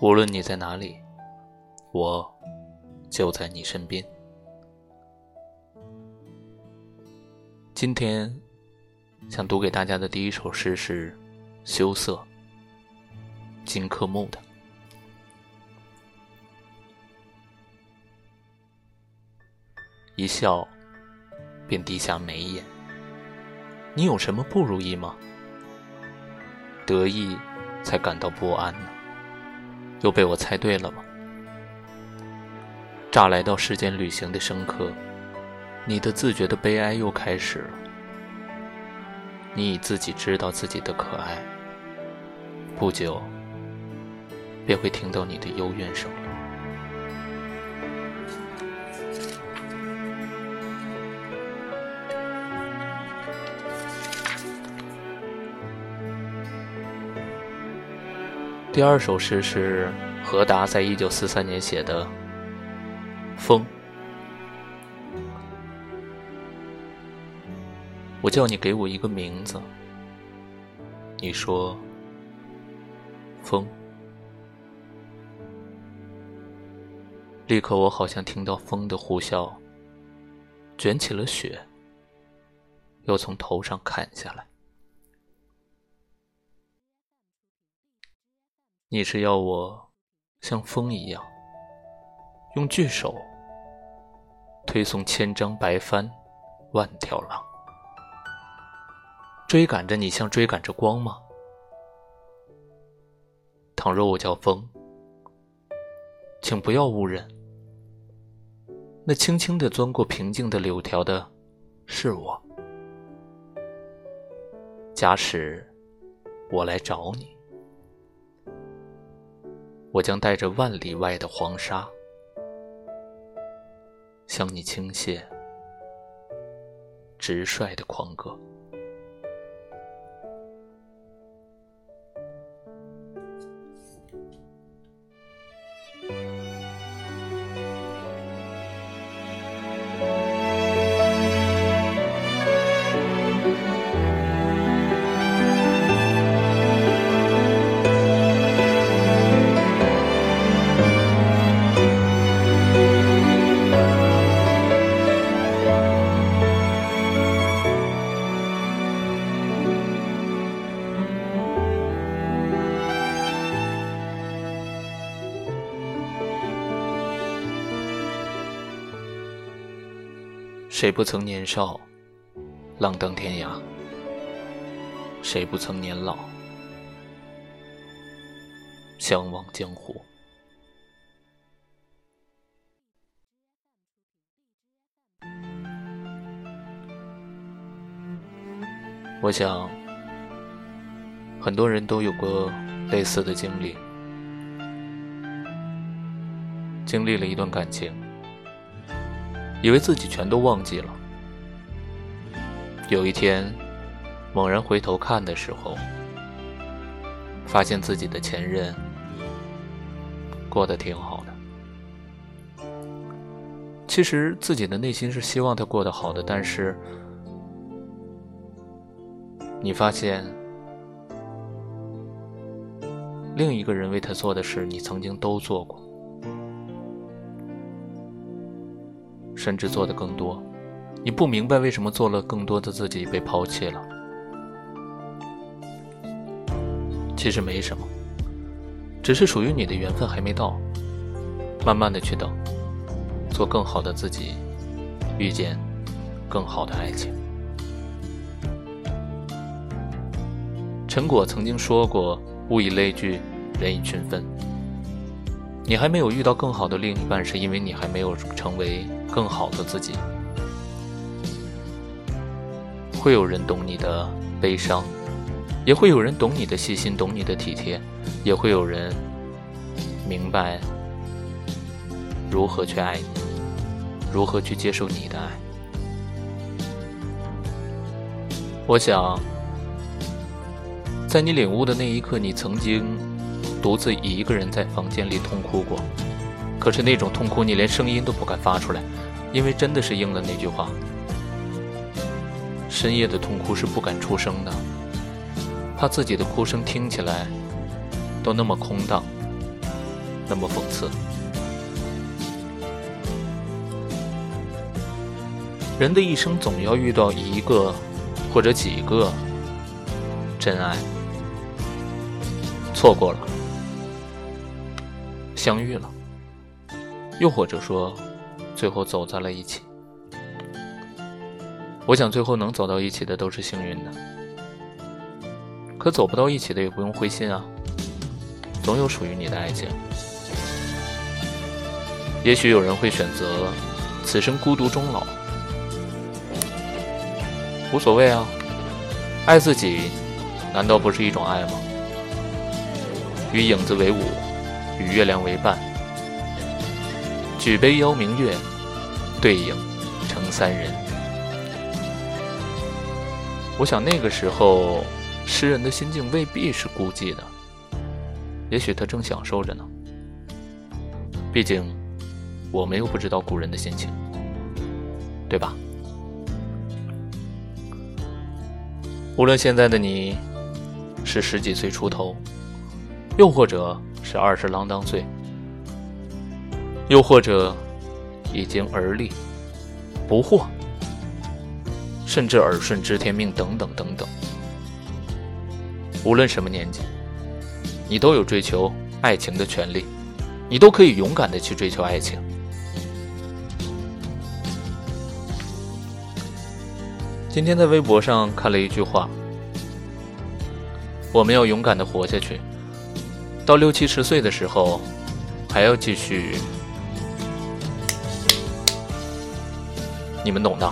无论你在哪里，我就在你身边。今天想读给大家的第一首诗是《羞涩》，金克木的。一笑，便低下眉眼。你有什么不如意吗？得意才感到不安呢？又被我猜对了吗？乍来到世间旅行的生客，你的自觉的悲哀又开始了。你已自己知道自己的可爱，不久便会听到你的幽怨声。第二首诗是何达在一九四三年写的《风》。我叫你给我一个名字，你说“风”。立刻，我好像听到风的呼啸，卷起了雪，又从头上砍下来。你是要我像风一样，用巨手推送千张白帆，万条浪，追赶着你，像追赶着光吗？倘若我叫风，请不要误认，那轻轻的钻过平静的柳条的，是我。假使我来找你。我将带着万里外的黄沙，向你倾泻直率的狂歌。谁不曾年少，浪荡天涯？谁不曾年老，相忘江湖？我想，很多人都有过类似的经历，经历了一段感情。以为自己全都忘记了。有一天，猛然回头看的时候，发现自己的前任过得挺好的。其实自己的内心是希望他过得好的，但是你发现另一个人为他做的事，你曾经都做过。甚至做的更多，你不明白为什么做了更多的自己被抛弃了。其实没什么，只是属于你的缘分还没到，慢慢的去等，做更好的自己，遇见更好的爱情。陈果曾经说过：“物以类聚，人以群分。”你还没有遇到更好的另一半，是因为你还没有成为。更好的自己，会有人懂你的悲伤，也会有人懂你的细心，懂你的体贴，也会有人明白如何去爱你，如何去接受你的爱。我想，在你领悟的那一刻，你曾经独自一个人在房间里痛哭过，可是那种痛哭，你连声音都不敢发出来。因为真的是应了那句话，深夜的痛哭是不敢出声的，怕自己的哭声听起来都那么空荡，那么讽刺。人的一生总要遇到一个或者几个真爱，错过了，相遇了，又或者说最后走在了一起。我想最后能走到一起的都是幸运的，可走不到一起的也不用灰心啊，总有属于你的爱情。也许有人会选择此生孤独终老。无所谓啊，爱自己，难道不是一种爱吗？与影子为伍，与月亮为伴，举杯邀明月，对影成三人。我想那个时候，诗人的心境未必是孤寂的，也许他正享受着呢。毕竟，我们又不知道古人的心情，对吧？无论现在的你是十几岁出头，又或者是二十郎当岁，又或者已经而立、不惑，甚至耳顺知天命等等等等，无论什么年纪，你都有追求爱情的权利，你都可以勇敢的去追求爱情。今天在微博上看了一句话：“我们要勇敢的活下去，到六七十岁的时候，还要继续。”你们懂的。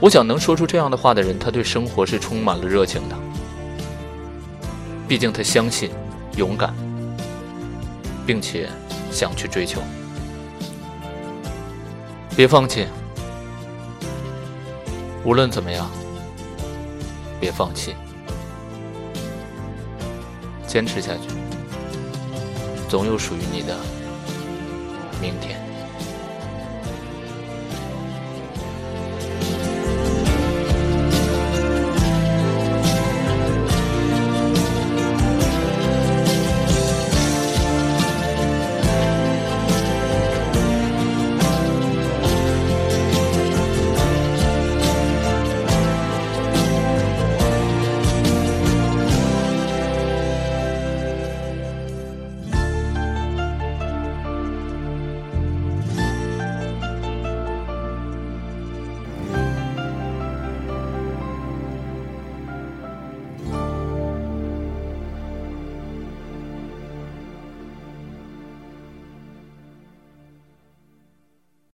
我想能说出这样的话的人，他对生活是充满了热情的。毕竟他相信勇敢，并且想去追求，别放弃。无论怎么样，别放弃，坚持下去，总有属于你的明天。